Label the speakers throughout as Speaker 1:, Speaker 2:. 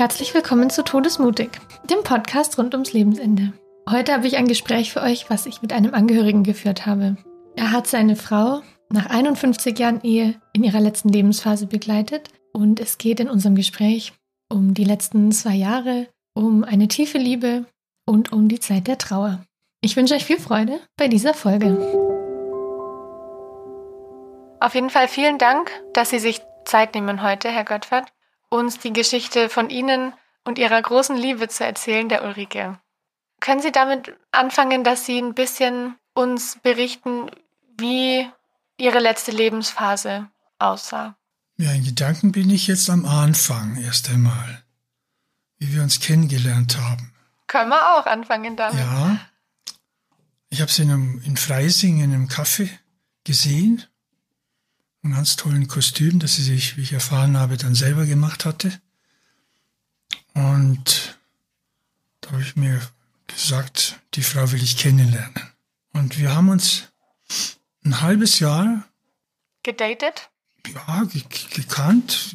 Speaker 1: herzlich willkommen zu Todesmutig, dem Podcast rund ums Lebensende. Heute habe ich ein Gespräch für euch, was ich mit einem Angehörigen geführt habe. Er hat seine Frau nach 51 Jahren Ehe in ihrer letzten Lebensphase begleitet und es geht in unserem Gespräch um die letzten zwei Jahre, um eine tiefe Liebe und um die Zeit der Trauer. Ich wünsche euch viel Freude bei dieser Folge. Auf jeden Fall vielen Dank, dass Sie sich Zeit nehmen heute, Herr Gottfried, uns die Geschichte von Ihnen und Ihrer großen Liebe zu erzählen, der Ulrike. Können Sie damit anfangen, dass Sie ein bisschen uns berichten, wie Ihre letzte Lebensphase aussah?
Speaker 2: Ja, in Gedanken bin ich jetzt am Anfang erst einmal, wie wir uns kennengelernt haben.
Speaker 1: Können wir auch anfangen damit?
Speaker 2: Ja. Ich habe sie in, einem, in Freising in einem Café gesehen. Ein ganz tollen Kostüm, das sie sich, wie ich erfahren habe, dann selber gemacht hatte. Und da habe ich mir gesagt, die Frau will ich kennenlernen. Und wir haben uns ein halbes Jahr
Speaker 1: gedatet?
Speaker 2: Ja, gekannt.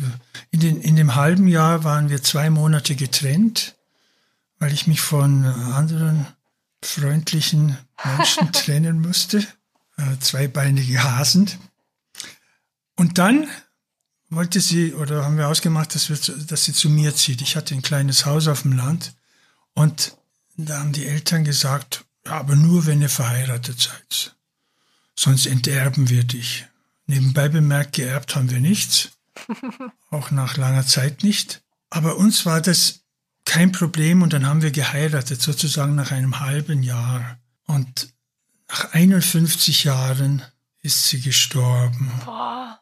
Speaker 2: In, den, in dem halben Jahr waren wir zwei Monate getrennt, weil ich mich von anderen freundlichen Menschen trennen musste. Äh, zweibeinige Hasen. Und dann wollte sie, oder haben wir ausgemacht, dass, wir, dass sie zu mir zieht. Ich hatte ein kleines Haus auf dem Land und da haben die Eltern gesagt, ja, aber nur wenn ihr verheiratet seid. Sonst enterben wir dich. Nebenbei bemerkt, geerbt haben wir nichts. Auch nach langer Zeit nicht. Aber uns war das kein Problem und dann haben wir geheiratet, sozusagen nach einem halben Jahr. Und nach 51 Jahren ist sie gestorben. Boah.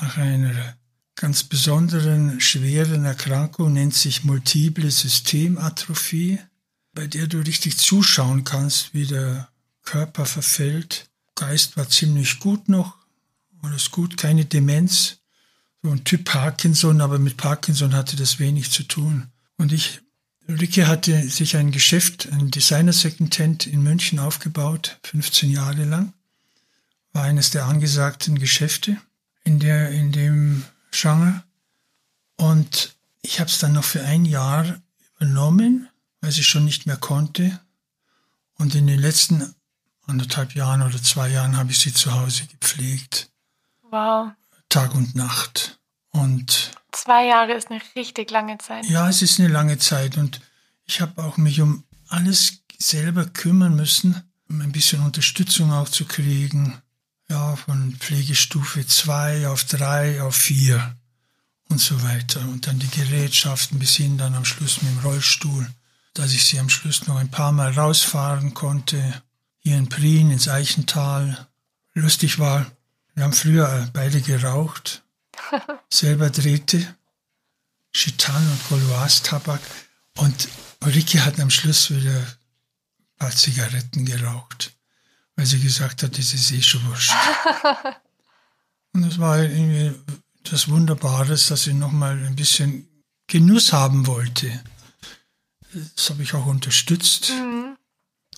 Speaker 2: Nach einer ganz besonderen, schweren Erkrankung, nennt sich multiple Systematrophie, bei der du richtig zuschauen kannst, wie der Körper verfällt. Geist war ziemlich gut noch, alles gut, keine Demenz. So ein Typ Parkinson, aber mit Parkinson hatte das wenig zu tun. Und ich, Ricky hatte sich ein Geschäft, ein Designer Second in München aufgebaut, 15 Jahre lang. War eines der angesagten Geschäfte in der, in dem Genre. Und ich habe es dann noch für ein Jahr übernommen, weil sie schon nicht mehr konnte. Und in den letzten anderthalb Jahren oder zwei Jahren habe ich sie zu Hause gepflegt.
Speaker 1: Wow.
Speaker 2: Tag und Nacht. Und
Speaker 1: zwei Jahre ist eine richtig lange Zeit.
Speaker 2: Ja, es ist eine lange Zeit und ich habe auch mich um alles selber kümmern müssen, um ein bisschen Unterstützung auch zu kriegen. Ja, von Pflegestufe 2 auf 3 auf 4 und so weiter. Und dann die Gerätschaften bis hin dann am Schluss mit dem Rollstuhl, dass ich sie am Schluss noch ein paar Mal rausfahren konnte. Hier in Prien ins Eichental. Lustig war, wir haben früher beide geraucht, selber drehte, Chitan und Gauloise-Tabak. Und Ulrike hat am Schluss wieder ein paar Zigaretten geraucht, weil sie gesagt hat, das ist eh schon wurscht. und es war irgendwie das Wunderbares, dass sie nochmal ein bisschen Genuss haben wollte. Das habe ich auch unterstützt. Mhm.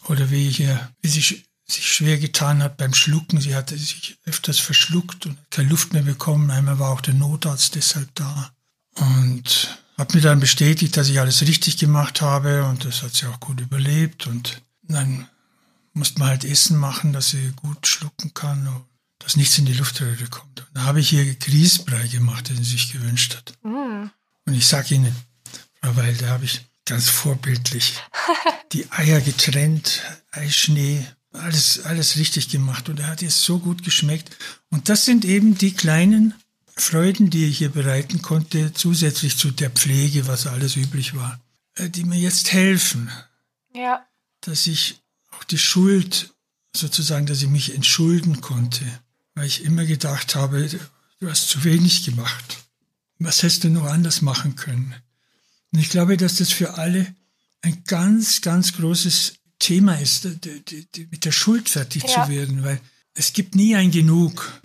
Speaker 2: Oder wie, hier, wie sie sich schwer getan hat beim Schlucken. Sie hatte sich öfters verschluckt und keine Luft mehr bekommen. Einmal war auch der Notarzt deshalb da. Und hat mir dann bestätigt, dass ich alles richtig gemacht habe und das hat sie auch gut überlebt. Und dann musste man halt Essen machen, dass sie gut schlucken kann und dass nichts in die Luftröhre kommt. Und da habe ich ihr Grießbrei gemacht, den sie sich gewünscht hat. Mm. Und ich sage Ihnen, Frau Weil, da habe ich ganz vorbildlich die Eier getrennt, Eischnee, alles, alles richtig gemacht und er hat es so gut geschmeckt. Und das sind eben die kleinen Freuden, die ich hier bereiten konnte, zusätzlich zu der Pflege, was alles üblich war, äh, die mir jetzt helfen.
Speaker 1: Ja.
Speaker 2: Dass ich auch die Schuld, sozusagen, dass ich mich entschulden konnte, weil ich immer gedacht habe, du hast zu wenig gemacht. Was hättest du noch anders machen können? Und ich glaube, dass das für alle ein ganz, ganz großes Thema ist, mit der Schuld fertig ja. zu werden, weil es gibt nie ein Genug.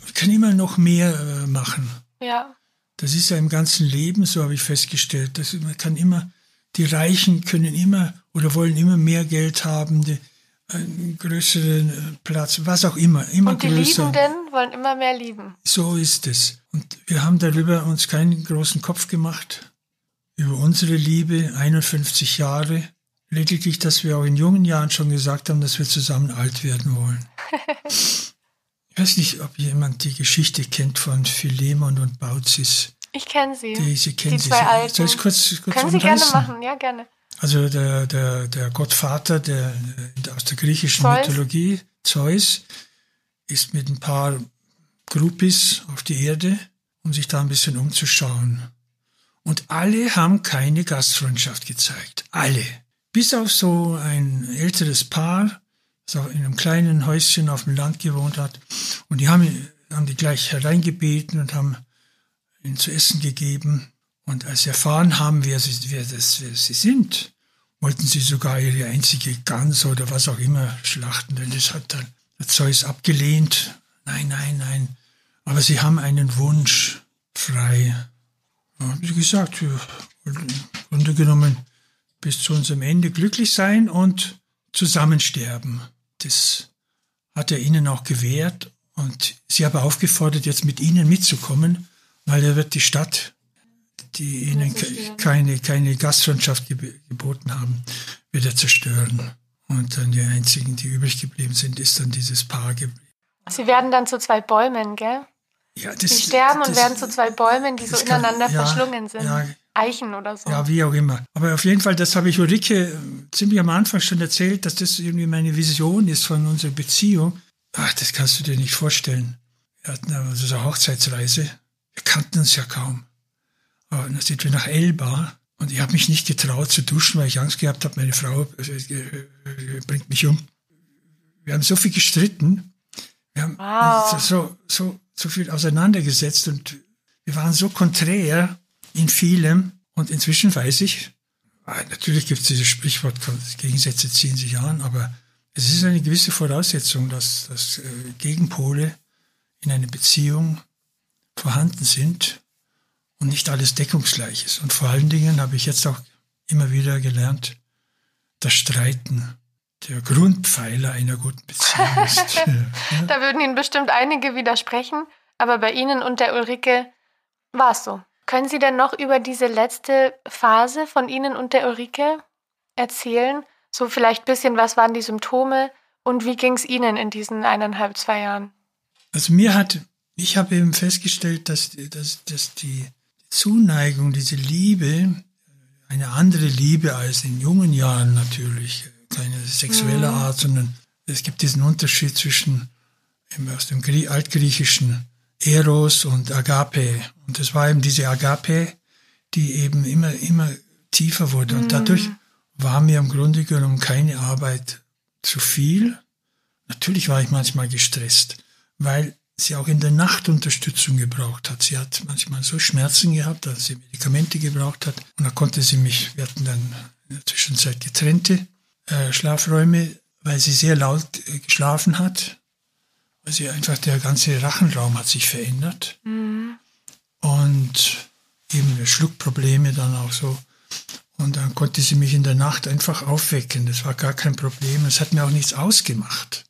Speaker 2: Man kann immer noch mehr äh, machen.
Speaker 1: Ja.
Speaker 2: Das ist ja im ganzen Leben, so habe ich festgestellt. Dass man kann immer, die Reichen können immer oder wollen immer mehr Geld haben, die, einen größeren äh, Platz, was auch immer, immer
Speaker 1: Und die
Speaker 2: größer.
Speaker 1: Liebenden wollen immer mehr lieben.
Speaker 2: So ist es. Und wir haben darüber uns keinen großen Kopf gemacht. über unsere Liebe, 51 Jahre. Lediglich, dass wir auch in jungen Jahren schon gesagt haben, dass wir zusammen alt werden wollen. ich weiß nicht, ob jemand die Geschichte kennt von Philemon und Baucis.
Speaker 1: Ich kenne sie.
Speaker 2: Die, sie kennen
Speaker 1: die
Speaker 2: sie.
Speaker 1: zwei Alten.
Speaker 2: Soll ich kurz, kurz
Speaker 1: Können Sie gerne machen, ja, gerne.
Speaker 2: Also der, der, der Gottvater der, aus der griechischen
Speaker 1: Zeus.
Speaker 2: Mythologie, Zeus, ist mit ein paar Groupies auf die Erde, um sich da ein bisschen umzuschauen. Und alle haben keine Gastfreundschaft gezeigt. Alle. Bis auf so ein älteres Paar, das auch in einem kleinen Häuschen auf dem Land gewohnt hat. Und die haben, haben die gleich hereingebeten und haben ihnen zu essen gegeben. Und als sie erfahren haben, wer sie, wer, das, wer sie sind, wollten sie sogar ihre einzige Gans oder was auch immer schlachten, denn das hat dann Zeus abgelehnt. Nein, nein, nein. Aber sie haben einen Wunsch frei. Haben sie gesagt, wir im Grunde genommen bis zu unserem Ende glücklich sein und zusammensterben. Das hat er ihnen auch gewährt und sie aber aufgefordert, jetzt mit ihnen mitzukommen, weil er wird die Stadt, die ihnen ke- keine, keine Gastfreundschaft geb geboten haben, wird er zerstören. Und dann die einzigen, die übrig geblieben sind, ist dann dieses Paar geblieben.
Speaker 1: Sie werden dann zu zwei Bäumen, gell?
Speaker 2: Ja, das,
Speaker 1: Sie sterben und
Speaker 2: das-
Speaker 1: werden zu zwei Bäumen, die so
Speaker 2: das kann-
Speaker 1: ineinander
Speaker 2: ja,
Speaker 1: verschlungen sind.
Speaker 2: ja.
Speaker 1: Eichen oder so.
Speaker 2: Ja, wie auch immer. Aber auf jeden Fall, das habe ich Ulrike äh, ziemlich am Anfang schon erzählt, dass das irgendwie meine Vision ist von unserer Beziehung. Ach, das kannst du dir nicht vorstellen. Wir hatten aber so eine Hochzeitsreise. Wir kannten uns ja kaum. Aber dann sind wir nach Elba und ich habe mich nicht getraut zu duschen, weil ich Angst gehabt habe, meine Frau äh, äh, bringt mich um. Wir haben so viel gestritten. Wir haben
Speaker 1: Wow.
Speaker 2: so, so, so viel auseinandergesetzt und wir waren so konträr in vielem. Und inzwischen weiß ich, ah, natürlich gibt es dieses Sprichwort, Gegensätze ziehen sich an, aber es ist eine gewisse Voraussetzung, dass, dass äh, Gegenpole in einer Beziehung vorhanden sind und nicht alles deckungsgleich ist. Und vor allen Dingen habe ich jetzt auch immer wieder gelernt, das Streiten der Grundpfeiler einer guten Beziehung ist. ja.
Speaker 1: Da würden Ihnen bestimmt einige widersprechen, aber bei Ihnen und der Ulrike war es so. Können Sie denn noch über diese letzte Phase von Ihnen und der Ulrike erzählen? So vielleicht ein bisschen, was waren die Symptome und wie ging es Ihnen in diesen eineinhalb, zwei Jahren?
Speaker 2: Also mir hat, ich habe eben festgestellt, dass, dass, dass die Zuneigung, diese Liebe, eine andere Liebe als in jungen Jahren natürlich, keine sexuelle Art, sondern es gibt diesen Unterschied zwischen aus dem Grie- altgriechischen Eros und Agape. Und es war eben diese Agape, die eben immer, immer tiefer wurde. Und dadurch war mir im Grunde genommen keine Arbeit zu viel. Natürlich war ich manchmal gestresst, weil sie auch in der Nacht Unterstützung gebraucht hat. Sie hat manchmal so Schmerzen gehabt, dass sie Medikamente gebraucht hat. Und da konnte sie mich, wir hatten dann in der Zwischenzeit getrennte äh, Schlafräume, weil sie sehr laut äh, geschlafen hat. Weil sie einfach, der ganze Rachenraum hat sich verändert. Und eben Schluckprobleme dann auch so. Und dann konnte sie mich in der Nacht einfach aufwecken. Das war gar kein Problem. Es hat mir auch nichts ausgemacht.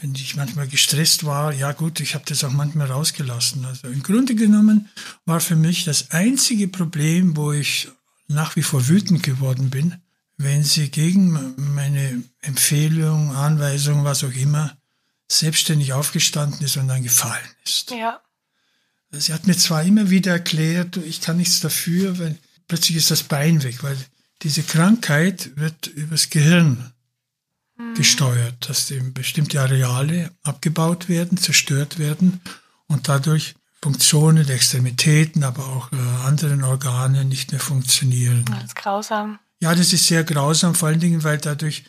Speaker 2: Wenn ich manchmal gestresst war, ja gut, ich habe das auch manchmal rausgelassen. Also im Grunde genommen war für mich das einzige Problem, wo ich nach wie vor wütend geworden bin, wenn sie gegen meine Empfehlung, Anweisung, was auch immer, selbstständig aufgestanden ist und dann gefallen ist.
Speaker 1: Ja.
Speaker 2: Sie hat mir zwar immer wieder erklärt, ich kann nichts dafür, weil plötzlich ist das Bein weg, weil diese Krankheit wird übers Gehirn gesteuert, dass eben bestimmte Areale abgebaut werden, zerstört werden und dadurch Funktionen der Extremitäten, aber auch äh, anderen Organe nicht mehr funktionieren.
Speaker 1: Das ist grausam.
Speaker 2: Ja, das ist sehr grausam, vor allen Dingen, weil dadurch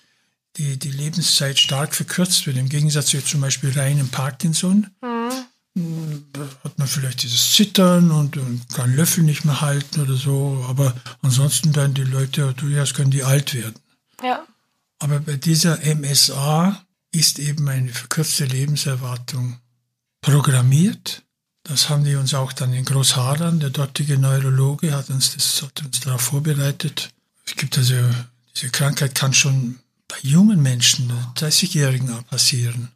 Speaker 2: die, die Lebenszeit stark verkürzt wird. Im Gegensatz zu zum Beispiel reinem Parkinson Da hat man vielleicht dieses Zittern und, und kann Löffel nicht mehr halten oder so. Aber ansonsten werden die Leute durchaus können die alt werden.
Speaker 1: Ja.
Speaker 2: Aber bei dieser MSA ist eben eine verkürzte Lebenserwartung programmiert. Das haben die uns auch dann in Großhadern, der dortige Neurologe hat uns das hat uns darauf vorbereitet. Es gibt also diese Krankheit kann schon bei jungen Menschen, 30-Jährigen passieren.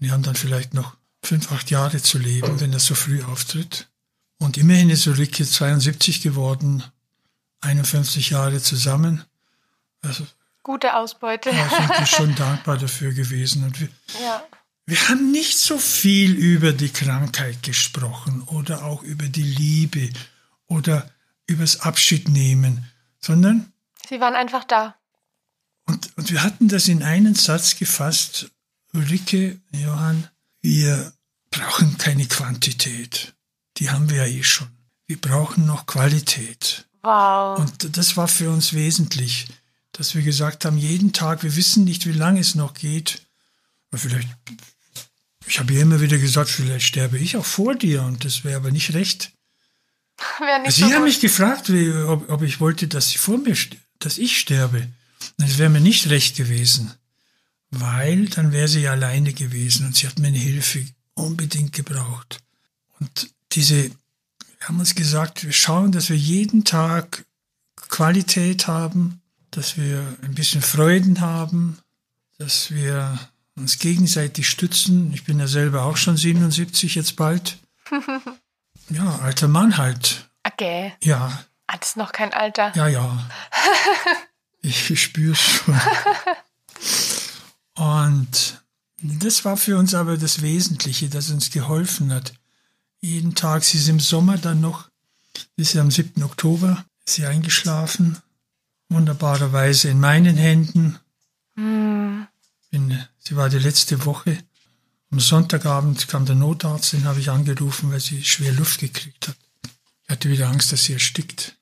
Speaker 2: Die haben dann vielleicht noch fünf, acht Jahre zu leben, wenn das so früh auftritt. Und immerhin ist Ulrike 72 geworden, 51 Jahre zusammen. Also,
Speaker 1: Gute Ausbeute.
Speaker 2: Da sind wir schon dankbar dafür gewesen. Und wir,
Speaker 1: ja.
Speaker 2: wir haben nicht so viel über die Krankheit gesprochen oder auch über die Liebe oder übers Abschiednehmen, sondern.
Speaker 1: Sie waren einfach da.
Speaker 2: Und, und wir hatten das in einen Satz gefasst. Ulrike, Johann, wir brauchen keine Quantität. Die haben wir ja eh schon. Wir brauchen noch Qualität.
Speaker 1: Wow.
Speaker 2: Und das war für uns wesentlich, dass wir gesagt haben, jeden Tag, wir wissen nicht, wie lange es noch geht. Vielleicht, ich habe ja immer wieder gesagt, vielleicht sterbe ich auch vor dir und das wäre aber nicht recht.
Speaker 1: Nicht
Speaker 2: Sie
Speaker 1: so
Speaker 2: haben
Speaker 1: gut.
Speaker 2: mich gefragt, ob, ob ich wollte, dass sie vor mir, dass ich sterbe. Das wäre mir nicht recht gewesen, weil dann wäre sie alleine gewesen und sie hat meine Hilfe unbedingt gebraucht. Und diese, wir haben uns gesagt, wir schauen, dass wir jeden Tag Qualität haben, dass wir ein bisschen Freuden haben, dass wir uns gegenseitig stützen. Ich bin ja selber auch schon 77 jetzt bald. Ja, alter Mann halt.
Speaker 1: Okay.
Speaker 2: Ja,
Speaker 1: Ah, das ist noch kein Alter.
Speaker 2: ja, ja. Ich, ich spüre es schon. Und das war für uns aber das Wesentliche, das uns geholfen hat. Jeden Tag, sie ist im Sommer dann noch, sie ist ja am 7. Oktober, ist sie eingeschlafen. Wunderbarerweise in meinen Händen.
Speaker 1: Hm.
Speaker 2: Bin, sie war die letzte Woche. Am Sonntagabend kam der Notarzt, den habe ich angerufen, weil sie schwer Luft gekriegt hat. Ich hatte wieder Angst, dass sie erstickt.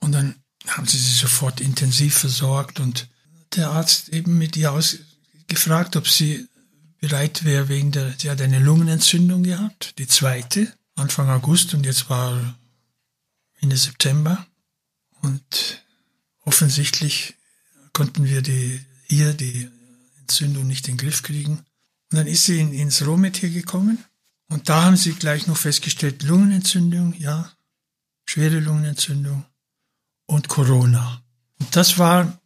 Speaker 2: Und dann haben sie sie sofort intensiv versorgt und der Arzt eben mit ihr aus gefragt, ob sie bereit wäre wegen der, sie hat eine Lungenentzündung gehabt, die zweite, Anfang August und jetzt war Ende September. Und offensichtlich konnten wir die, hier die Entzündung nicht in den Griff kriegen. Und dann ist sie in, ins Rohmetier gekommen und da haben sie gleich noch festgestellt, Lungenentzündung, ja, schwere Lungenentzündung und Corona. Und das war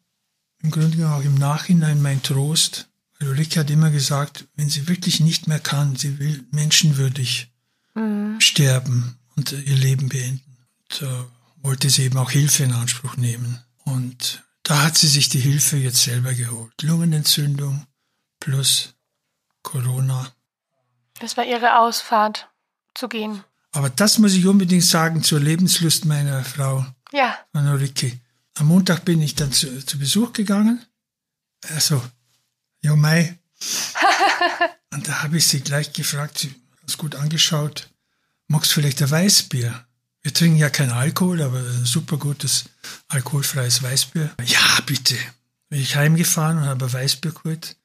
Speaker 2: im Grunde genommen auch im Nachhinein mein Trost, weil Ulrike hat immer gesagt, wenn sie wirklich nicht mehr kann, sie will menschenwürdig
Speaker 1: Mhm.
Speaker 2: sterben und ihr Leben beenden. Und äh, wollte sie eben auch Hilfe in Anspruch nehmen. Und da hat sie sich die Hilfe jetzt selber geholt. Lungenentzündung plus Corona.
Speaker 1: Das war ihre Ausfahrt zu gehen.
Speaker 2: Aber das muss ich unbedingt sagen zur Lebenslust meiner Frau,
Speaker 1: Ja.
Speaker 2: von Ulrike. Am Montag bin ich dann zu, zu Besuch gegangen. Also, ja, Mai. Und da habe ich sie gleich gefragt, sie hat uns gut angeschaut, magst du vielleicht ein Weißbier? Wir trinken ja kein Alkohol, aber ein super gutes alkoholfreies Weißbier. Ja, bitte. Bin ich heimgefahren und habe ein Weißbier geholt.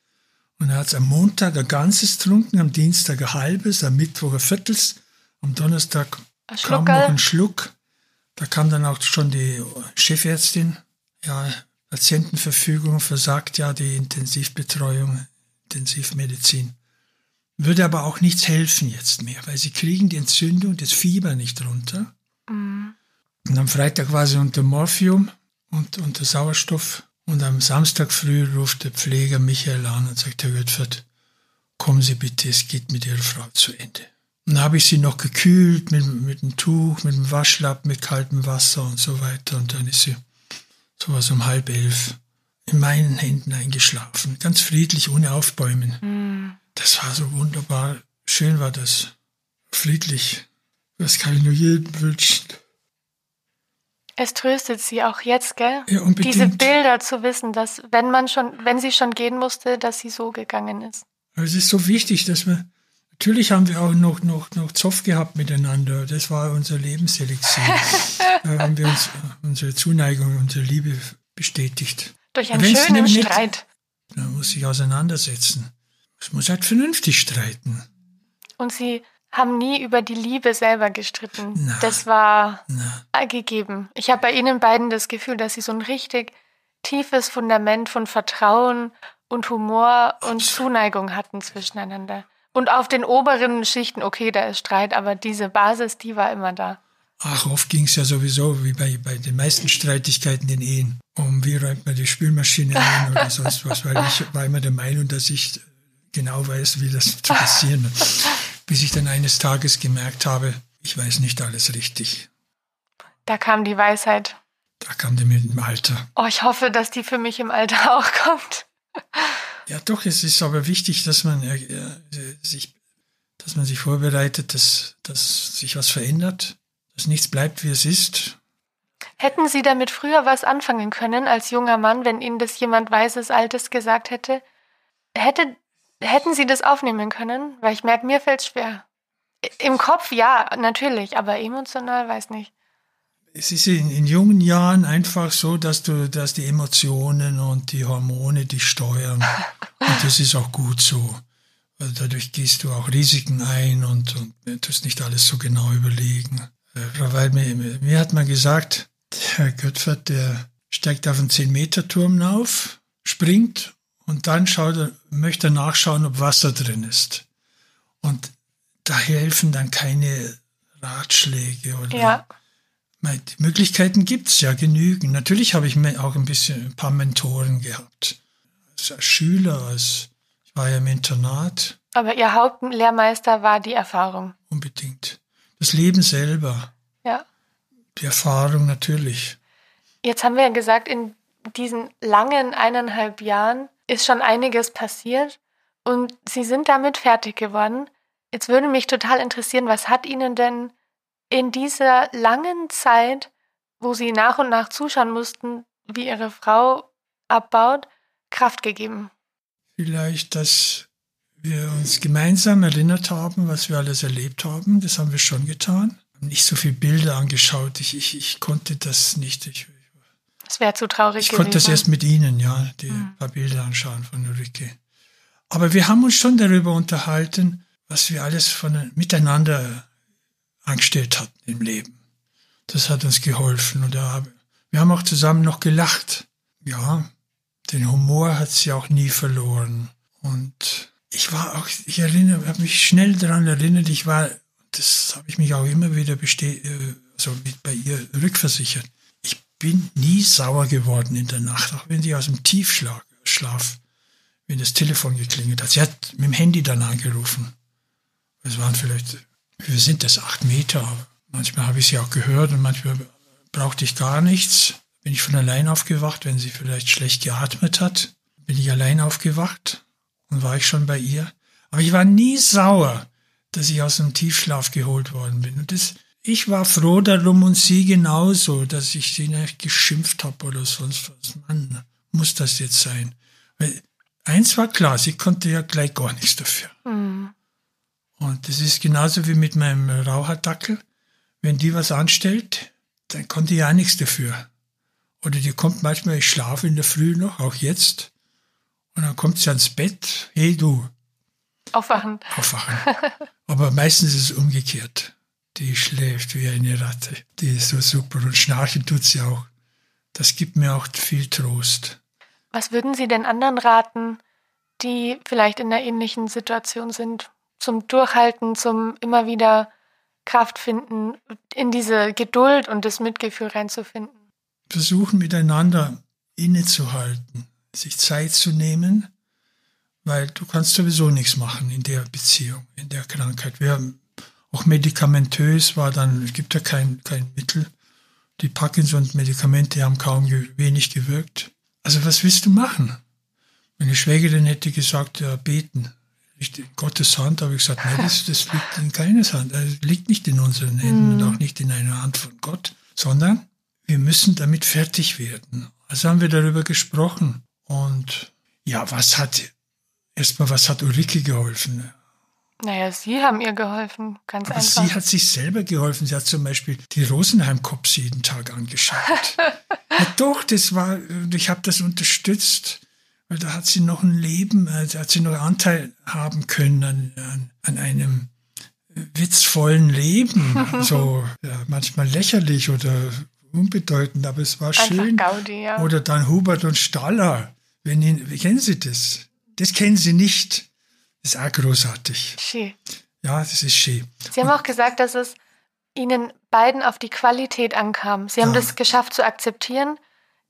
Speaker 2: Und er hat am Montag ein ganzes getrunken, am Dienstag ein halbes, am Mittwoch ein Viertels, am Donnerstag
Speaker 1: Ein
Speaker 2: kam noch ein Schluck. Da kam dann auch schon die Chefärztin. Ja, Patientenverfügung versagt ja die Intensivbetreuung, Intensivmedizin. Würde aber auch nichts helfen jetzt mehr, weil sie kriegen die Entzündung, das Fieber nicht runter. Und am Freitag war sie unter Morphium und unter Sauerstoff. Und am Samstag früh ruft der Pfleger Michael an und sagt, Herr Göttfert, kommen Sie bitte, es geht mit Ihrer Frau zu Ende. Und dann habe ich sie noch gekühlt mit, mit einem Tuch, mit einem Waschlappen, mit kaltem Wasser und so weiter. Und dann ist sie sowas um halb elf in meinen Händen eingeschlafen. Ganz friedlich, ohne Aufbäumen.
Speaker 1: Mhm.
Speaker 2: Das war so wunderbar. Schön war das. Friedlich. Das kann ich nur jedem wünschen.
Speaker 1: Es tröstet sie auch jetzt, gell?
Speaker 2: Ja, unbedingt.
Speaker 1: Diese Bilder zu wissen, dass wenn man schon, wenn sie schon gehen musste, dass sie so gegangen ist.
Speaker 2: Es ist so wichtig, dass wir, natürlich haben wir auch noch, noch, noch Zoff gehabt miteinander. Das war unser Lebenselixier. da haben wir uns unsere Zuneigung, unsere Liebe bestätigt.
Speaker 1: Durch einen
Speaker 2: Wenn's
Speaker 1: schönen
Speaker 2: nicht-
Speaker 1: Streit.
Speaker 2: Man muss sich auseinandersetzen. Es muss halt vernünftig streiten.
Speaker 1: Und sie haben nie über die Liebe selber gestritten.
Speaker 2: Na.
Speaker 1: Das war
Speaker 2: Na,
Speaker 1: gegeben. Ich habe bei Ihnen beiden das Gefühl, dass Sie so ein richtig tiefes Fundament von Vertrauen und Humor und Zuneigung hatten zwischeneinander. Und auf den oberen Schichten, okay, da ist Streit, aber diese Basis, die war immer da.
Speaker 2: Ach, oft ging es ja sowieso, wie bei, bei den meisten Streitigkeiten in Ehen, um wie räumt man die Spülmaschine ein oder sonst was, weil ich war immer der Meinung, dass ich genau weiß, wie das zu passieren hat. Bis ich dann eines Tages gemerkt habe, ich weiß nicht alles richtig.
Speaker 1: Da kam die Weisheit.
Speaker 2: Da kam die mit dem Alter.
Speaker 1: Oh, ich hoffe, dass die für mich im Alter auch kommt.
Speaker 2: Ja, doch, es ist aber wichtig, dass man äh, sich, dass man sich vorbereitet, dass, dass sich was verändert, dass nichts bleibt, wie es ist.
Speaker 1: Hätten Sie damit früher was anfangen können als junger Mann, wenn Ihnen das jemand Weises, Altes gesagt hätte? Hätte, hätten Sie das aufnehmen können? Weil ich merke, mir fällt es schwer. Im Kopf ja, natürlich, aber emotional weiß nicht.
Speaker 2: Es ist in, in, jungen Jahren einfach so, dass du, dass die Emotionen und die Hormone dich steuern. und das ist auch gut so. Also dadurch gehst du auch Risiken ein und, und tust nicht alles so genau überlegen. Äh, weil mir, mir hat man gesagt, Herr Göttfert, der steigt auf einen 10-Meter-Turm auf, springt und dann schaut er, möchte er nachschauen, ob Wasser drin ist. Und da helfen dann keine Ratschläge oder
Speaker 1: ja.
Speaker 2: die Möglichkeiten gibt's ja genügend. Natürlich habe ich auch ein bisschen ein paar Mentoren gehabt. Als Schüler, als ich war ja im Internat.
Speaker 1: Aber Ihr Hauptlehrmeister war die Erfahrung.
Speaker 2: Unbedingt. Das Leben selber.
Speaker 1: Ja.
Speaker 2: Die Erfahrung natürlich.
Speaker 1: Jetzt haben wir ja gesagt, in diesen langen eineinhalb Jahren ist schon einiges passiert und Sie sind damit fertig geworden. Jetzt würde mich total interessieren, was hat Ihnen denn in dieser langen Zeit, wo Sie nach und nach zuschauen mussten, wie Ihre Frau abbaut, Kraft gegeben?
Speaker 2: Vielleicht, dass wir uns gemeinsam erinnert haben, was wir alles erlebt haben. Das haben wir schon getan. Nicht so viele Bilder angeschaut. Ich, ich, ich konnte das nicht. Ich,
Speaker 1: das wäre zu traurig
Speaker 2: Ich konnte das erst mit Ihnen, ja, die mhm. paar Bilder anschauen von Ulrike. Aber wir haben uns schon darüber unterhalten, was wir alles von, miteinander angestellt hatten im Leben. Das hat uns geholfen. Und da, wir haben auch zusammen noch gelacht. Ja, den Humor hat sie auch nie verloren. Und ich war auch, ich erinnere, habe mich schnell daran erinnert, ich war, das habe ich mich auch immer wieder beste, äh, also mit bei ihr rückversichert. Bin nie sauer geworden in der Nacht, auch wenn sie aus dem Tiefschlaf, Schlaf, wenn das Telefon geklingelt hat. Sie hat mit dem Handy dann angerufen. Es waren vielleicht, wir sind das, acht Meter. Manchmal habe ich sie auch gehört und manchmal brauchte ich gar nichts. Bin ich von allein aufgewacht, wenn sie vielleicht schlecht geatmet hat. Bin ich allein aufgewacht und war ich schon bei ihr. Aber ich war nie sauer, dass ich aus dem Tiefschlaf geholt worden bin. Und das, ich war froh darum und sie genauso, dass ich sie nicht geschimpft habe oder sonst was. Mann, muss das jetzt sein? Weil eins war klar, sie konnte ja gleich gar nichts dafür. Mhm. Und das ist genauso wie mit meinem Rauhardackel. Wenn die was anstellt, dann konnte ich ja nichts dafür. Oder die kommt manchmal, ich schlafe in der Früh noch, auch jetzt. Und dann kommt sie ans Bett, hey du.
Speaker 1: Aufwachen.
Speaker 2: Aufwachen. Aber meistens ist es umgekehrt. Die schläft wie eine Ratte. Die ist so super und schnarchen tut sie auch. Das gibt mir auch viel Trost.
Speaker 1: Was würden Sie denn anderen raten, die vielleicht in einer ähnlichen Situation sind? zum Durchhalten, zum immer wieder Kraft finden, in diese Geduld und das Mitgefühl reinzufinden.
Speaker 2: Versuchen miteinander innezuhalten, sich Zeit zu nehmen, weil du kannst sowieso nichts machen in der Beziehung, in der Krankheit. Wir auch medikamentös war dann, es gibt ja kein, kein Mittel. Die Parkinson-Medikamente haben kaum wenig gewirkt. Also was willst du machen? Meine Schwägerin hätte gesagt, ja, beten nicht in Gottes Hand, habe ich gesagt, nein, das, das liegt in keines Hand. Das liegt nicht in unseren Händen mhm. und auch nicht in einer Hand von Gott, sondern wir müssen damit fertig werden. Also haben wir darüber gesprochen. Und ja, was hat, erstmal, was hat Ulrike geholfen?
Speaker 1: Naja, Sie haben ihr geholfen, ganz
Speaker 2: Aber
Speaker 1: einfach.
Speaker 2: Sie hat sich selber geholfen. Sie hat zum Beispiel die Rosenheim-Cops jeden Tag angeschaut. ja, doch, das war, ich habe das unterstützt weil da hat sie noch ein Leben, äh, da hat sie noch Anteil haben können an, an, an einem witzvollen Leben. so ja, manchmal lächerlich oder unbedeutend, aber es war schön.
Speaker 1: Gaudi, ja.
Speaker 2: Oder dann Hubert und Staller. Wenn ihn, kennen Sie das? Das kennen Sie nicht. Ist auch großartig.
Speaker 1: Schön.
Speaker 2: Ja, das ist schön.
Speaker 1: Sie haben auch gesagt, dass es Ihnen beiden auf die Qualität ankam. Sie haben ja. das geschafft zu akzeptieren.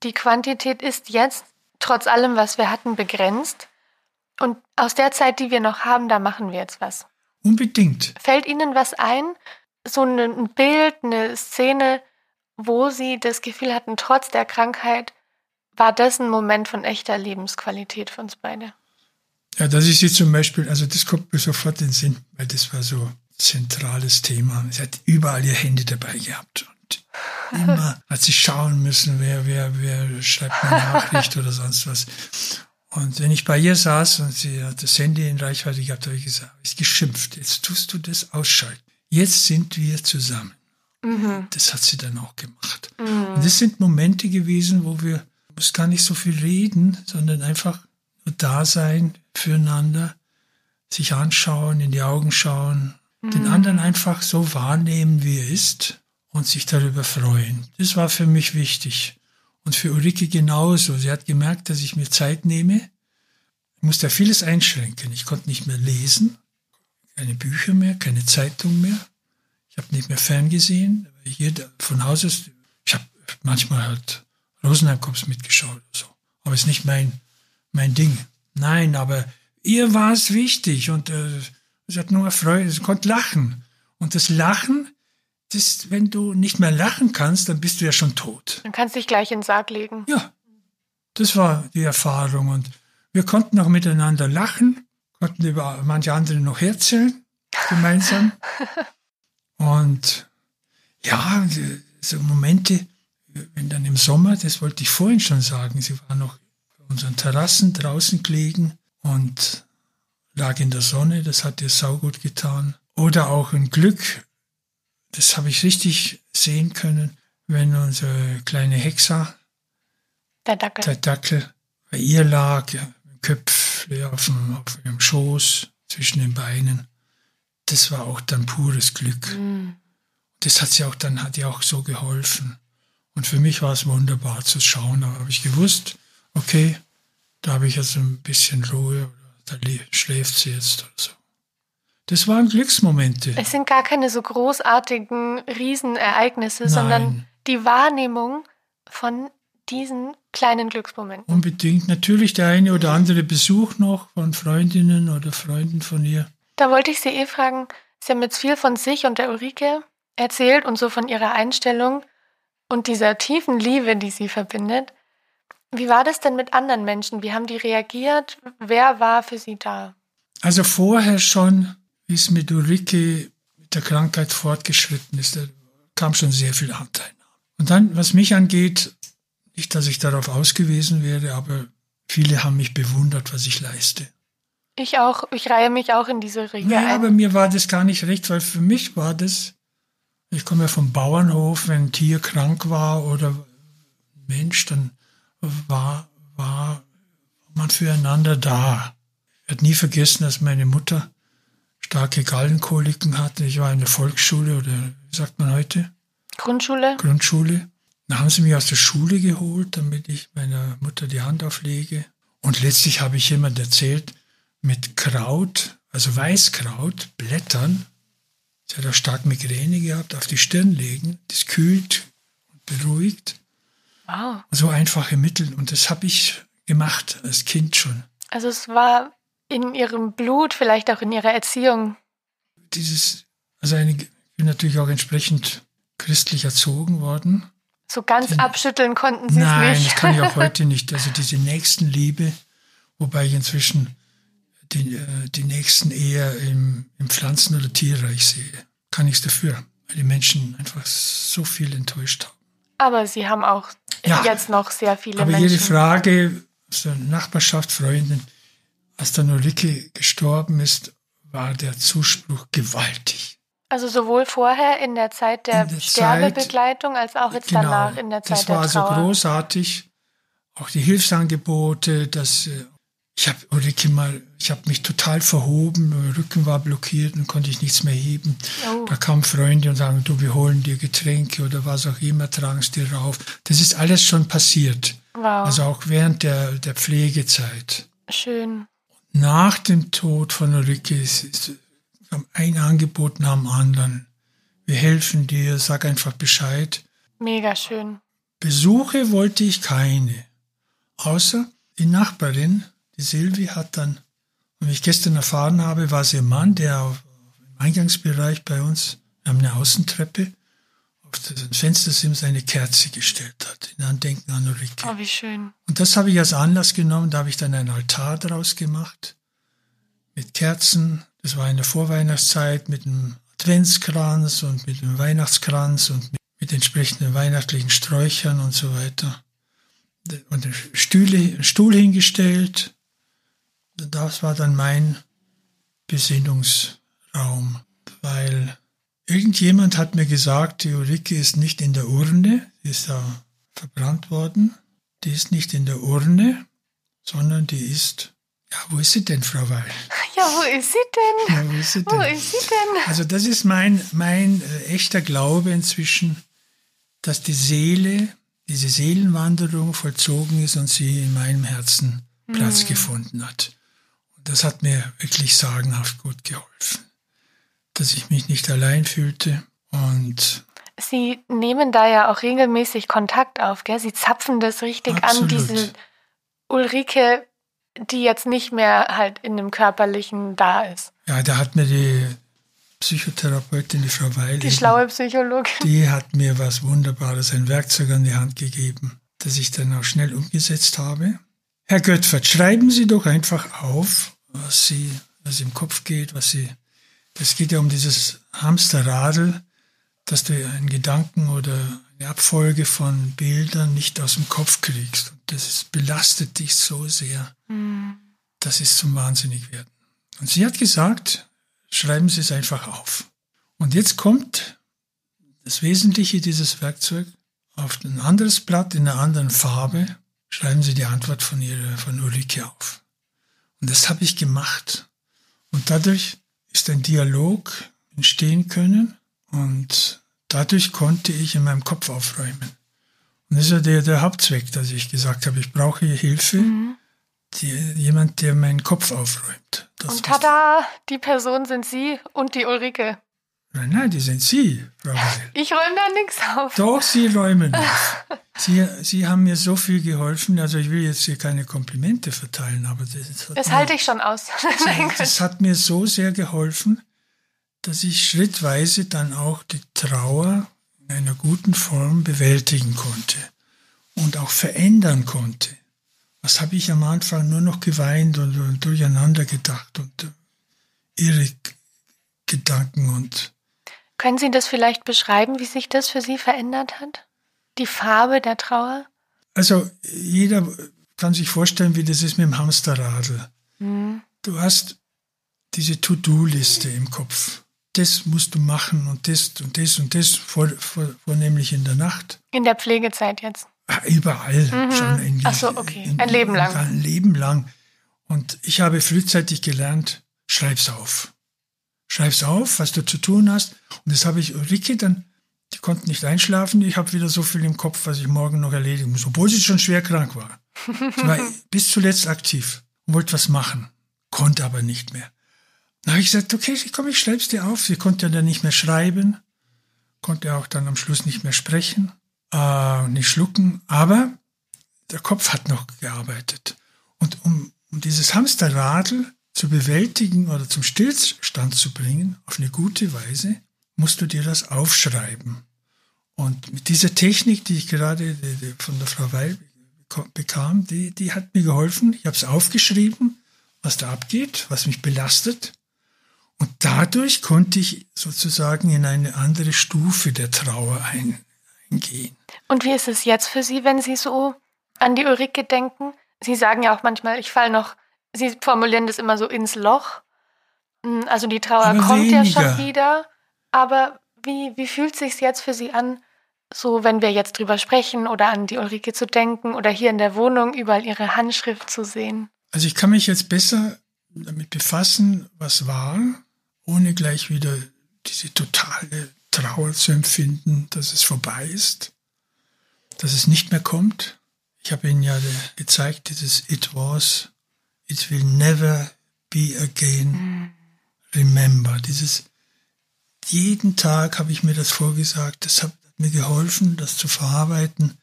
Speaker 1: Die Quantität ist jetzt trotz allem, was wir hatten, begrenzt. Und aus der Zeit, die wir noch haben, da machen wir jetzt was.
Speaker 2: Unbedingt.
Speaker 1: Fällt Ihnen was ein? So ein Bild, eine Szene, wo Sie das Gefühl hatten, trotz der Krankheit war das ein Moment von echter Lebensqualität für uns beide.
Speaker 2: Ja, das ist sie zum Beispiel, also das kommt mir sofort in den Sinn, weil das war so ein zentrales Thema. Sie hat überall ihr Handy dabei gehabt und immer hat sie schauen müssen, wer, wer, wer schreibt eine Nachricht oder sonst was. Und wenn ich bei ihr saß und sie hat das Handy in Reichweite gehabt, habe ich gesagt, ich geschimpft, jetzt tust du das ausschalten. Jetzt sind wir zusammen. Mhm. Das hat sie dann auch gemacht. Mhm. Und das sind Momente gewesen, wo wir muss gar nicht so viel reden, sondern einfach nur da sein füreinander, sich anschauen, in die Augen schauen, mhm. den anderen einfach so wahrnehmen, wie er ist und sich darüber freuen. Das war für mich wichtig. Und für Ulrike genauso. Sie hat gemerkt, dass ich mir Zeit nehme. Ich musste ja vieles einschränken. Ich konnte nicht mehr lesen, keine Bücher mehr, keine Zeitung mehr. Ich habe nicht mehr ferngesehen. Hier von Haus aus, ich habe manchmal halt Rosenheim-Cops mitgeschaut oder so. Aber es ist nicht mein, mein Ding. Nein, aber ihr war es wichtig und äh, sie hat nur Freude, sie konnte lachen. Und das Lachen, das, wenn du nicht mehr lachen kannst, dann bist du ja schon tot.
Speaker 1: Dann kannst du dich gleich in den Sarg legen.
Speaker 2: Ja, das war die Erfahrung. Und wir konnten auch miteinander lachen, konnten über manche andere noch herzählen, gemeinsam. und ja, so Momente, wenn dann im Sommer, das wollte ich vorhin schon sagen, sie war noch unseren Terrassen draußen gelegen und lag in der Sonne, das hat ihr saugut getan. Oder auch ein Glück, das habe ich richtig sehen können, wenn unsere kleine Hexa,
Speaker 1: der Dackel,
Speaker 2: der Dackel bei ihr lag, ja, Köpfle auf, dem, auf ihrem Schoß, zwischen den Beinen. Das war auch dann pures Glück. Mm. Das hat sie auch dann, hat ihr auch so geholfen. Und für mich war es wunderbar zu schauen. Da habe ich gewusst, okay, da habe ich jetzt ein bisschen Ruhe, da schläft sie jetzt oder so. Das waren Glücksmomente.
Speaker 1: Es sind gar keine so großartigen Riesenereignisse, Nein. sondern die Wahrnehmung von diesen kleinen Glücksmomenten.
Speaker 2: Unbedingt. Natürlich der eine oder andere Besuch noch von Freundinnen oder Freunden von ihr.
Speaker 1: Da wollte ich Sie eh fragen, Sie haben jetzt viel von sich und der Ulrike erzählt und so von Ihrer Einstellung und dieser tiefen Liebe, die Sie verbindet. Wie war das denn mit anderen Menschen? Wie haben die reagiert? Wer war für Sie da?
Speaker 2: Also vorher schon, wie es mit Ulrike mit der Krankheit fortgeschritten ist, da kam schon sehr viel Anteilnahme. Und dann, was mich angeht, nicht, dass ich darauf ausgewiesen wäre, aber viele haben mich bewundert, was ich leiste.
Speaker 1: Ich auch, ich reihe mich auch in diese Regel
Speaker 2: ja, ein. aber mir war das gar nicht recht, weil für mich war das, ich komme ja vom Bauernhof, wenn ein Tier krank war oder Mensch, dann war, war man füreinander da. Ich werde nie vergessen, dass meine Mutter starke Gallenkoliken hatte. Ich war in der Volksschule oder wie sagt man heute?
Speaker 1: Grundschule.
Speaker 2: Grundschule. Dann haben sie mich aus der Schule geholt, damit ich meiner Mutter die Hand auflege. Und letztlich habe ich jemand erzählt, mit Kraut, also Weißkraut, Blättern, sie hat auch stark Migräne gehabt, auf die Stirn legen, das kühlt und beruhigt. Wow. So einfache Mittel. Und das habe ich gemacht als Kind schon.
Speaker 1: Also es war in ihrem Blut, vielleicht auch in ihrer Erziehung.
Speaker 2: Dieses, also eine, ich bin natürlich auch entsprechend christlich erzogen worden.
Speaker 1: So ganz Den, abschütteln konnten Sie es nicht.
Speaker 2: Nein, das kann ich auch heute nicht. Also diese Nächstenliebe, wobei ich inzwischen die, äh, die Nächsten eher im, im Pflanzen- oder Tierreich sehe. Kann nichts dafür, weil die Menschen einfach so viel enttäuscht haben.
Speaker 1: Aber Sie haben auch ja, jetzt noch sehr viele
Speaker 2: aber
Speaker 1: Menschen.
Speaker 2: Aber Ihre Frage aus der Nachbarschaft, Freundin, als dann Ulrike gestorben ist, war der Zuspruch gewaltig.
Speaker 1: Also sowohl vorher in der Zeit der, der Sterbebegleitung als auch jetzt genau, danach in der Zeit der Trauer.
Speaker 2: Das war also großartig. Auch die Hilfsangebote, dass äh, ich habe Ulrike mal, ich habe mich total verhoben, mein Rücken war blockiert und konnte ich nichts mehr heben. Oh. Da kamen Freunde und sagen, du, wir holen dir Getränke oder was auch immer, tragen es dir rauf. Das ist alles schon passiert. Wow. Also auch während der, der Pflegezeit.
Speaker 1: Schön.
Speaker 2: Nach dem Tod von Ulrike ist, ist ein Angebot nach dem anderen. Wir helfen dir, sag einfach Bescheid.
Speaker 1: Mega schön.
Speaker 2: Besuche wollte ich keine. Außer die Nachbarin die Silvi hat dann, wie ich gestern erfahren habe, war sie ein Mann, der auf, im Eingangsbereich bei uns, wir haben eine Außentreppe, auf das Fenstersims eine Kerze gestellt hat, in Andenken an Ulrike.
Speaker 1: Oh, wie schön.
Speaker 2: Und das habe ich als Anlass genommen, da habe ich dann einen Altar draus gemacht, mit Kerzen. Das war in der Vorweihnachtszeit mit einem Adventskranz und mit einem Weihnachtskranz und mit, mit entsprechenden weihnachtlichen Sträuchern und so weiter. Und einen Stuhl, einen Stuhl hingestellt. Das war dann mein Besinnungsraum, weil irgendjemand hat mir gesagt, die Ulrike ist nicht in der Urne, die ist da verbrannt worden, die ist nicht in der Urne, sondern die ist, ja, wo ist sie denn, Frau Weil?
Speaker 1: Ja, wo ist sie denn?
Speaker 2: Ja, wo ist sie denn?
Speaker 1: Wo ist sie denn?
Speaker 2: Also das ist mein, mein äh, echter Glaube inzwischen, dass die Seele, diese Seelenwanderung vollzogen ist und sie in meinem Herzen Platz gefunden hat. Das hat mir wirklich sagenhaft gut geholfen, dass ich mich nicht allein fühlte und
Speaker 1: Sie nehmen da ja auch regelmäßig Kontakt auf, gell? Sie zapfen das richtig an,
Speaker 2: Absolut.
Speaker 1: diese Ulrike, die jetzt nicht mehr halt in dem Körperlichen da ist.
Speaker 2: ja, da hat mir die Psychotherapeutin, die Frau Weil,
Speaker 1: Die schlaue Psychologin.
Speaker 2: die hat mir was Wunderbares, ein Werkzeug an die Hand gegeben, das ich dann auch schnell umgesetzt habe. Herr Göttfert, schreiben Sie doch einfach auf, was Sie, was im Kopf geht, was Sie, das geht ja um dieses Hamsterradl, dass du einen Gedanken oder eine Abfolge von Bildern nicht aus dem Kopf kriegst. Und das ist, belastet dich so sehr. Das ist zum Wahnsinnigwerden. Und sie hat gesagt, schreiben Sie es einfach auf. Und jetzt kommt das Wesentliche dieses Werkzeug auf ein anderes Blatt in einer anderen Farbe. Schreiben Sie die Antwort von ihrer, von Ulrike auf. Und das habe ich gemacht. Und dadurch ist ein Dialog entstehen können und dadurch konnte ich in meinem Kopf aufräumen. Und das ist ja der, der Hauptzweck, dass ich gesagt habe, ich brauche hier Hilfe, die, jemand, der meinen Kopf aufräumt. Das
Speaker 1: Und tada, die Person sind Sie und die Ulrike.
Speaker 2: Nein, nein, die sind Sie, Frau Weil.
Speaker 1: Ich räume da nichts auf.
Speaker 2: Doch, Sie räumen auf. Sie, Sie haben mir so viel geholfen. Also ich will jetzt hier keine Komplimente verteilen, aber das, hat
Speaker 1: Das
Speaker 2: mir-
Speaker 1: halte ich schon aus.
Speaker 2: Das hat mir so sehr geholfen, dass ich schrittweise dann auch die Trauer in einer guten Form bewältigen konnte und auch verändern konnte. Was habe ich am Anfang nur noch geweint und, und durcheinander gedacht und äh, irre Gedanken und
Speaker 1: Können Sie das vielleicht beschreiben, wie sich das für Sie verändert hat? Die Farbe der Trauer?
Speaker 2: Also jeder kann sich vorstellen, wie das ist mit dem Hamsterradl.
Speaker 1: Hm.
Speaker 2: Du hast diese To-Do-Liste im Kopf. Das musst du machen und das und das und das, vor, vor, vornehmlich in der Nacht.
Speaker 1: In der Pflegezeit jetzt.
Speaker 2: Ah, Überall. Schon in,
Speaker 1: Mhm. Ach so, okay. Ein Leben lang.
Speaker 2: Ein Leben lang. Und ich habe frühzeitig gelernt, schreib's auf. Schreib's auf, was du zu tun hast. Und das habe ich Ulrike dann, die konnte nicht einschlafen. Ich habe wieder so viel im Kopf, was ich morgen noch erledigen muss, obwohl sie schon schwer krank war. Sie war bis zuletzt aktiv und wollte was machen, konnte aber nicht mehr. Dann habe ich gesagt, okay, komm, ich schreib's dir auf. Sie konnte ja dann nicht mehr schreiben, konnte auch dann am Schluss nicht mehr sprechen, äh, nicht schlucken, aber der Kopf hat noch gearbeitet. Und um, um dieses Hamsterradl zu bewältigen oder zum Stillstand zu bringen, auf eine gute Weise, musst du dir das aufschreiben. Und mit dieser Technik, die ich gerade von der Frau Weil bekam, die, die hat mir geholfen. Ich habe es aufgeschrieben, was da abgeht, was mich belastet. Und dadurch konnte ich sozusagen in eine andere Stufe der Trauer ein, eingehen.
Speaker 1: Und wie ist es jetzt für Sie, wenn Sie so an die Ulrike denken? Sie sagen ja auch manchmal, ich falle noch, Sie formulieren das immer so ins Loch. Hm, Also die Trauer
Speaker 2: Aber
Speaker 1: kommt ja
Speaker 2: weniger.
Speaker 1: schon wieder. Aber wie, wie fühlt es sich jetzt für Sie an, so wenn wir jetzt drüber sprechen oder an die Ulrike zu denken oder hier in der Wohnung überall Ihre Handschrift zu sehen?
Speaker 2: Also ich kann mich jetzt besser damit befassen, was war, ohne gleich wieder diese totale Trauer zu empfinden, dass es vorbei ist, dass es nicht mehr kommt. Ich habe Ihnen ja gezeigt, dieses It was, it will never be again. Remember, dieses jeden Tag habe ich mir das vorgesagt, das hat mir geholfen, das zu verarbeiten.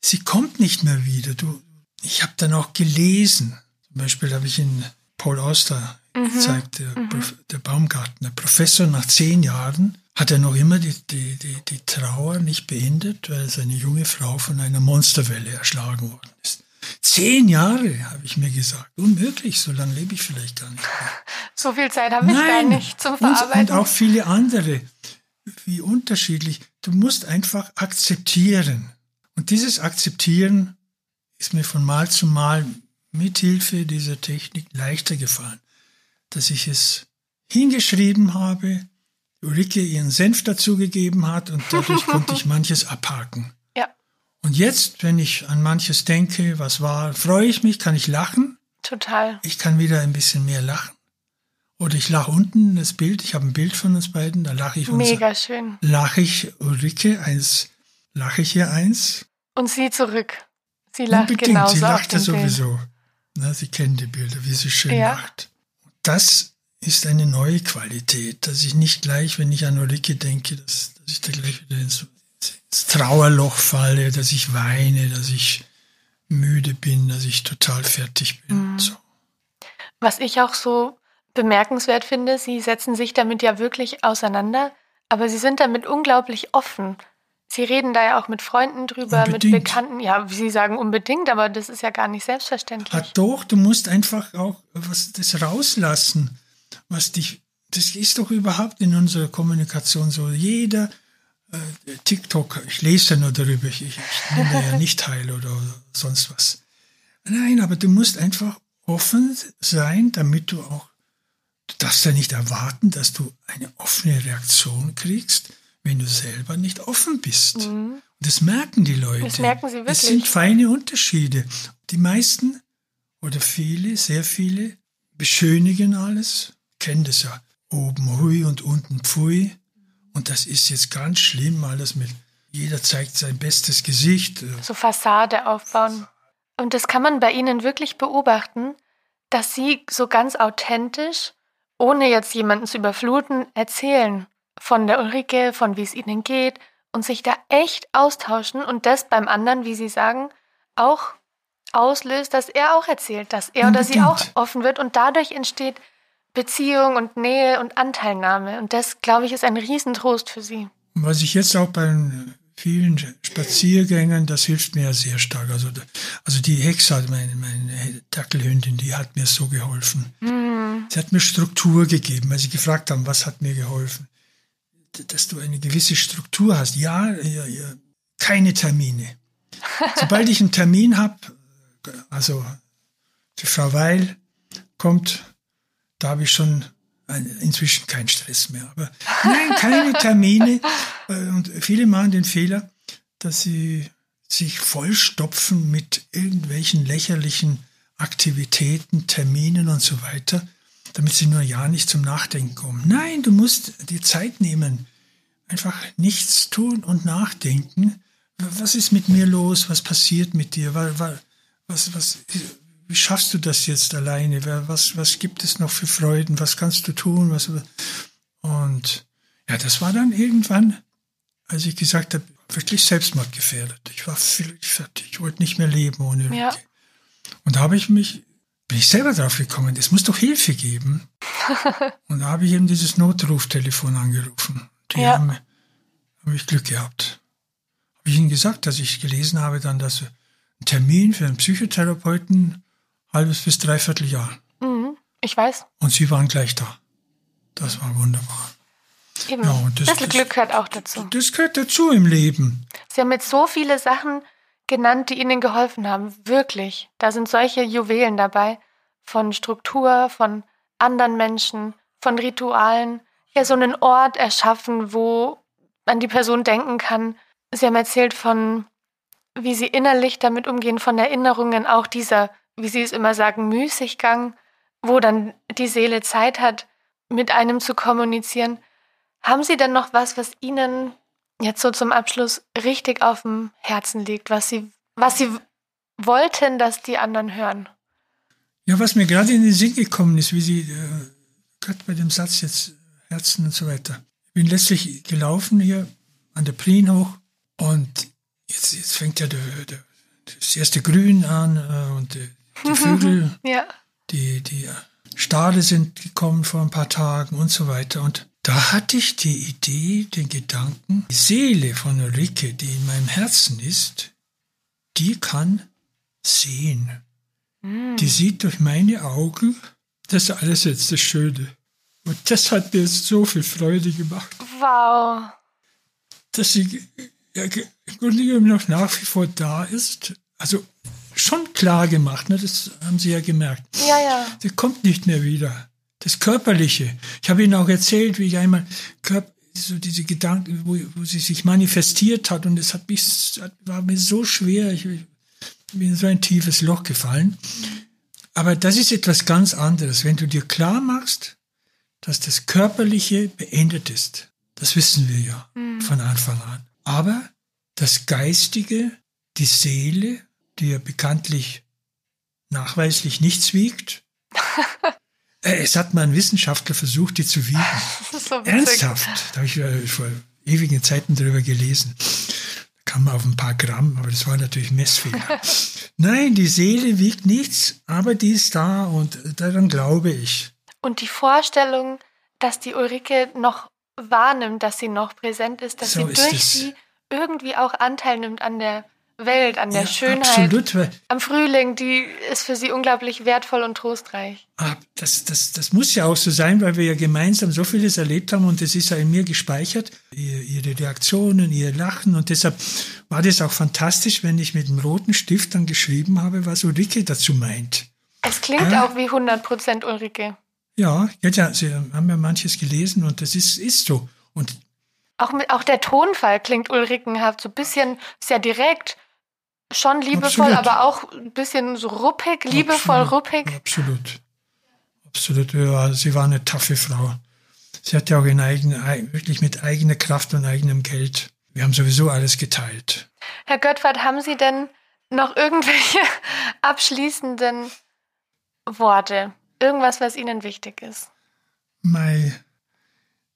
Speaker 2: Sie kommt nicht mehr wieder. Du, ich habe dann auch gelesen. Zum Beispiel habe ich in Paul Auster mhm. zeigt der, mhm. der Baumgartner. Professor nach zehn Jahren hat er noch immer die, die, die, die Trauer nicht beendet, weil seine junge Frau von einer Monsterwelle erschlagen worden ist. Zehn Jahre, habe ich mir gesagt. Unmöglich, so lange lebe ich vielleicht gar nicht mehr.
Speaker 1: So viel Zeit habe ich gar nicht zum Verarbeiten.
Speaker 2: Und, und auch viele andere. Wie unterschiedlich. Du musst einfach akzeptieren. Und dieses Akzeptieren ist mir von Mal zu Mal mithilfe dieser Technik leichter gefallen, dass ich es hingeschrieben habe, Ulrike ihren Senf dazugegeben hat und dadurch konnte ich manches abhaken. Und jetzt, wenn ich an manches denke, was war, freue ich mich, kann ich lachen.
Speaker 1: Total.
Speaker 2: Ich kann wieder ein bisschen mehr lachen. Oder ich lache unten das Bild, ich habe ein Bild von uns beiden, da lache ich
Speaker 1: uns. Mega schön.
Speaker 2: Lache ich Ulrike eins, lache ich hier eins.
Speaker 1: Und sie zurück. Sie lacht
Speaker 2: Unbedingt,
Speaker 1: genauso.
Speaker 2: Sie lacht ja sowieso. Na, sie kennen die Bilder, wie sie schön ja. lacht. Das ist eine neue Qualität, dass ich nicht gleich, wenn ich an Ulrike denke, dass, dass ich da gleich wieder ins, ins Trauerloch falle, dass ich weine, dass ich müde bin, dass ich total fertig bin. Mhm. So.
Speaker 1: Was ich auch so bemerkenswert finde, Sie setzen sich damit ja wirklich auseinander, aber Sie sind damit unglaublich offen. Sie reden da ja auch mit Freunden drüber, unbedingt. mit Bekannten. Ja, wie Sie sagen unbedingt, aber das ist ja gar nicht selbstverständlich.
Speaker 2: Ah, doch, du musst einfach auch was das rauslassen, was dich. Das ist doch überhaupt in unserer Kommunikation so. Jeder TikTok, ich lese ja nur darüber, ich, ich nehme ja nicht teil oder sonst was. Nein, aber du musst einfach offen sein, damit du auch, du darfst ja nicht erwarten, dass du eine offene Reaktion kriegst wenn du selber nicht offen bist. Mhm. Und das merken die Leute.
Speaker 1: Das merken sie wirklich.
Speaker 2: Es sind feine Unterschiede. Die meisten oder viele, sehr viele beschönigen alles, kennen das ja. Oben hui und unten pfui. Und das ist jetzt ganz schlimm, alles mit, jeder zeigt sein bestes Gesicht.
Speaker 1: So Fassade aufbauen. Und das kann man bei Ihnen wirklich beobachten, dass Sie so ganz authentisch, ohne jetzt jemanden zu überfluten, erzählen von der Ulrike, von wie es ihnen geht und sich da echt austauschen und das beim anderen, wie sie sagen, auch auslöst, dass er auch erzählt, dass er Unbedingt. oder sie auch offen wird und dadurch entsteht Beziehung und Nähe und Anteilnahme und das, glaube ich, ist ein Riesentrost für sie.
Speaker 2: Was ich jetzt auch bei vielen Spaziergängen, das hilft mir sehr stark. Also, also die Hexe, meine, meine Dackelhündin, die hat mir so geholfen. Mhm. Sie hat mir Struktur gegeben, weil sie gefragt haben, was hat mir geholfen dass du eine gewisse Struktur hast. Ja, ja, ja keine Termine. Sobald ich einen Termin habe, also die Frau Weil kommt, da habe ich schon ein, inzwischen keinen Stress mehr. Aber nein, keine Termine. Äh, und viele machen den Fehler, dass sie sich vollstopfen mit irgendwelchen lächerlichen Aktivitäten, Terminen und so weiter damit sie nur ja nicht zum Nachdenken kommen. Nein, du musst die Zeit nehmen. Einfach nichts tun und nachdenken. Was ist mit mir los? Was passiert mit dir? Was, was, wie schaffst du das jetzt alleine? Was, was gibt es noch für Freuden? Was kannst du tun? Was, und ja, das war dann irgendwann, als ich gesagt habe, wirklich selbstmordgefährdet. Ich war völlig fertig. Ich wollte nicht mehr leben ohne ja. Und da habe ich mich bin ich selber drauf gekommen, es muss doch Hilfe geben. und da habe ich eben dieses Notruftelefon angerufen. Die ja. haben, habe ich Glück gehabt. Habe ich ihnen gesagt, dass ich gelesen habe, dann, dass ein Termin für einen Psychotherapeuten halbes bis dreiviertel Jahr.
Speaker 1: Mhm, ich weiß.
Speaker 2: Und sie waren gleich da. Das war wunderbar.
Speaker 1: Eben. Ja, das, das Glück gehört auch dazu.
Speaker 2: Das gehört dazu im Leben.
Speaker 1: Sie haben jetzt so viele Sachen genannt, die Ihnen geholfen haben. Wirklich. Da sind solche Juwelen dabei. Von Struktur, von anderen Menschen, von Ritualen. Ja, so einen Ort erschaffen, wo man die Person denken kann. Sie haben erzählt von, wie Sie innerlich damit umgehen, von Erinnerungen, auch dieser, wie Sie es immer sagen, Müßiggang, wo dann die Seele Zeit hat, mit einem zu kommunizieren. Haben Sie denn noch was, was Ihnen jetzt so zum Abschluss richtig auf dem Herzen liegt, was Sie, was Sie wollten, dass die anderen hören?
Speaker 2: Ja, was mir gerade in den Sinn gekommen ist, wie Sie äh, gerade bei dem Satz jetzt Herzen und so weiter. Ich bin letztlich gelaufen hier an der Prien hoch und jetzt, jetzt fängt ja der, der, das erste Grün an äh, und die, die Vögel,
Speaker 1: ja.
Speaker 2: die, die Stade sind gekommen vor ein paar Tagen und so weiter. Und da hatte ich die Idee, den Gedanken, die Seele von Ulrike, die in meinem Herzen ist, die kann sehen. Mm. Die sieht durch meine Augen, das ist alles jetzt das Schöne. Und das hat mir so viel Freude gemacht.
Speaker 1: Wow.
Speaker 2: Dass sie ja, im Grunde genommen noch nach wie vor da ist. Also schon klar gemacht, ne? das haben Sie ja gemerkt.
Speaker 1: Ja, ja.
Speaker 2: Sie kommt nicht mehr wieder. Das Körperliche. Ich habe Ihnen auch erzählt, wie ich einmal so diese Gedanken, wo, wo sie sich manifestiert hat und es hat mich, war mir so schwer. Ich, bin in so ein tiefes Loch gefallen. Aber das ist etwas ganz anderes. Wenn du dir klar machst, dass das Körperliche beendet ist, das wissen wir ja mhm. von Anfang an. Aber das Geistige, die Seele, die bekanntlich nachweislich nichts wiegt, äh, es hat mal ein Wissenschaftler versucht, die zu wiegen. So Ernsthaft. Da habe ich äh, vor ewigen Zeiten darüber gelesen kam auf ein paar Gramm, aber das war natürlich Messfehler. Nein, die Seele wiegt nichts, aber die ist da und daran glaube ich.
Speaker 1: Und die Vorstellung, dass die Ulrike noch wahrnimmt, dass sie noch präsent ist, dass so sie durch sie irgendwie auch Anteil nimmt an der Welt, an der ja, Schönheit, absolut. am Frühling, die ist für sie unglaublich wertvoll und trostreich.
Speaker 2: Ah, das, das, das muss ja auch so sein, weil wir ja gemeinsam so vieles erlebt haben und es ist ja in mir gespeichert, ihre Reaktionen, ihr Lachen und deshalb war das auch fantastisch, wenn ich mit dem roten Stift dann geschrieben habe, was Ulrike dazu meint.
Speaker 1: Es klingt ja. auch wie 100% Ulrike.
Speaker 2: Ja, ja, Sie haben ja manches gelesen und das ist, ist so. Und
Speaker 1: auch, mit, auch der Tonfall klingt ulrikenhaft, so ein bisschen sehr direkt, schon liebevoll, Absolut. aber auch ein bisschen so ruppig, liebevoll
Speaker 2: Absolut.
Speaker 1: ruppig.
Speaker 2: Absolut. Absolut. Ja, sie war eine taffe Frau. Sie hat ja auch in eigen, wirklich mit eigener Kraft und eigenem Geld. Wir haben sowieso alles geteilt.
Speaker 1: Herr Göttwart, haben Sie denn noch irgendwelche abschließenden Worte? Irgendwas, was Ihnen wichtig ist?
Speaker 2: Mei,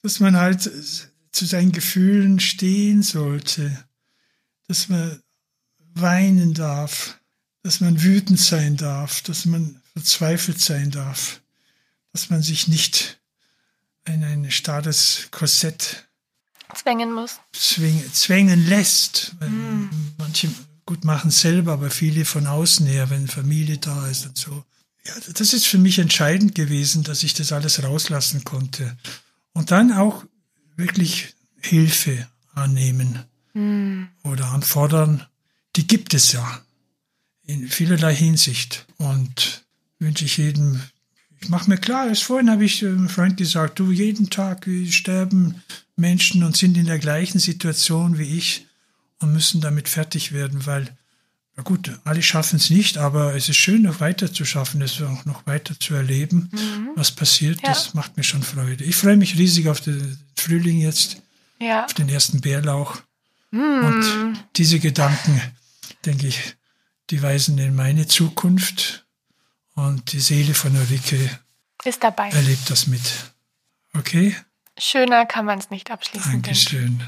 Speaker 2: dass man halt zu seinen Gefühlen stehen sollte. Dass man weinen darf, dass man wütend sein darf, dass man verzweifelt sein darf, dass man sich nicht in ein starres Korsett
Speaker 1: zwängen muss.
Speaker 2: Zwingen, zwängen lässt. Mm. Manche gut machen selber, aber viele von außen her, wenn Familie da ist und so. Ja, das ist für mich entscheidend gewesen, dass ich das alles rauslassen konnte. Und dann auch wirklich Hilfe annehmen mm. oder anfordern die gibt es ja in vielerlei Hinsicht. Und wünsche ich jedem, ich mache mir klar, erst vorhin habe ich einem Freund gesagt, du, jeden Tag sterben Menschen und sind in der gleichen Situation wie ich und müssen damit fertig werden, weil, na gut, alle schaffen es nicht, aber es ist schön, noch weiter zu schaffen, es auch noch weiter zu erleben, mhm. was passiert. Ja. Das macht mir schon Freude. Ich freue mich riesig auf den Frühling jetzt, ja. auf den ersten Bärlauch. Mhm. Und diese Gedanken, denke ich, die weisen in meine Zukunft und die Seele von Ulrike
Speaker 1: ist dabei.
Speaker 2: Erlebt das mit. Okay?
Speaker 1: Schöner kann man es nicht abschließen.
Speaker 2: Dankeschön.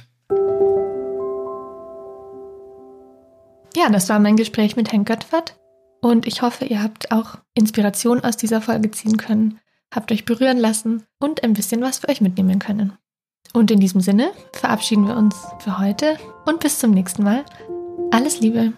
Speaker 1: Ja, das war mein Gespräch mit Herrn Göttwert und ich hoffe, ihr habt auch Inspiration aus dieser Folge ziehen können, habt euch berühren lassen und ein bisschen was für euch mitnehmen können. Und in diesem Sinne verabschieden wir uns für heute und bis zum nächsten Mal. Alles Liebe.